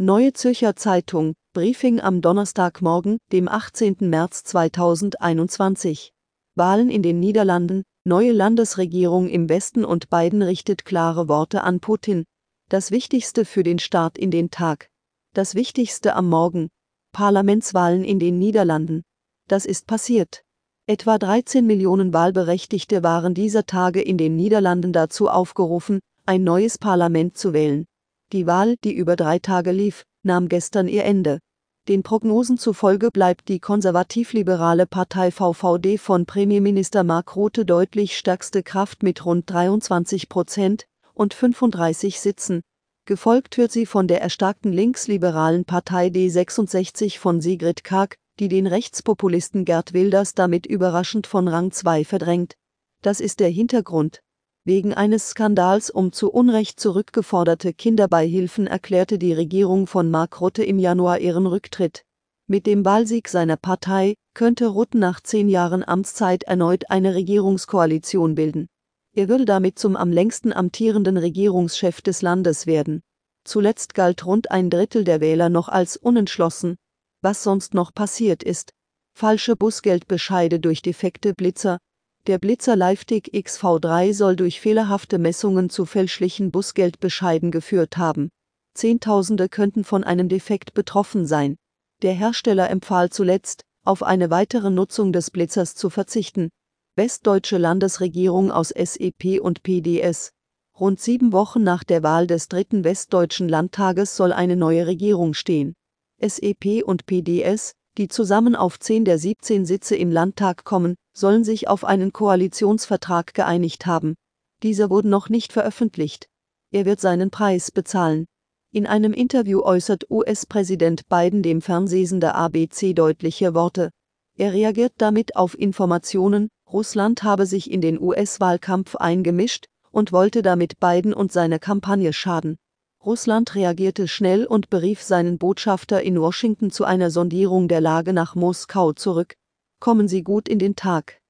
Neue Zürcher Zeitung, Briefing am Donnerstagmorgen, dem 18. März 2021. Wahlen in den Niederlanden, neue Landesregierung im Westen und Biden richtet klare Worte an Putin. Das Wichtigste für den Start in den Tag. Das Wichtigste am Morgen. Parlamentswahlen in den Niederlanden. Das ist passiert. Etwa 13 Millionen Wahlberechtigte waren dieser Tage in den Niederlanden dazu aufgerufen, ein neues Parlament zu wählen. Die Wahl, die über drei Tage lief, nahm gestern ihr Ende. Den Prognosen zufolge bleibt die konservativ-liberale Partei VVD von Premierminister Mark Rutte deutlich stärkste Kraft mit rund 23 Prozent und 35 Sitzen. Gefolgt wird sie von der erstarkten linksliberalen Partei D66 von Sigrid Kaag, die den Rechtspopulisten Gerd Wilders damit überraschend von Rang 2 verdrängt. Das ist der Hintergrund. Wegen eines Skandals um zu Unrecht zurückgeforderte Kinderbeihilfen erklärte die Regierung von Mark Rutte im Januar ihren Rücktritt. Mit dem Wahlsieg seiner Partei könnte Rutte nach zehn Jahren Amtszeit erneut eine Regierungskoalition bilden. Er würde damit zum am längsten amtierenden Regierungschef des Landes werden. Zuletzt galt rund ein Drittel der Wähler noch als unentschlossen. Was sonst noch passiert ist. Falsche Busgeldbescheide durch defekte Blitzer, der Blitzer LiveTick XV3 soll durch fehlerhafte Messungen zu fälschlichen Busgeldbescheiden geführt haben. Zehntausende könnten von einem Defekt betroffen sein. Der Hersteller empfahl zuletzt, auf eine weitere Nutzung des Blitzers zu verzichten. Westdeutsche Landesregierung aus SEP und PDS. Rund sieben Wochen nach der Wahl des dritten Westdeutschen Landtages soll eine neue Regierung stehen. SEP und PDS, die zusammen auf 10 der 17 Sitze im Landtag kommen, sollen sich auf einen Koalitionsvertrag geeinigt haben. Dieser wurde noch nicht veröffentlicht. Er wird seinen Preis bezahlen. In einem Interview äußert US-Präsident Biden dem Fernsehsender ABC deutliche Worte. Er reagiert damit auf Informationen, Russland habe sich in den US-Wahlkampf eingemischt und wollte damit Biden und seiner Kampagne schaden. Russland reagierte schnell und berief seinen Botschafter in Washington zu einer Sondierung der Lage nach Moskau zurück. Kommen Sie gut in den Tag.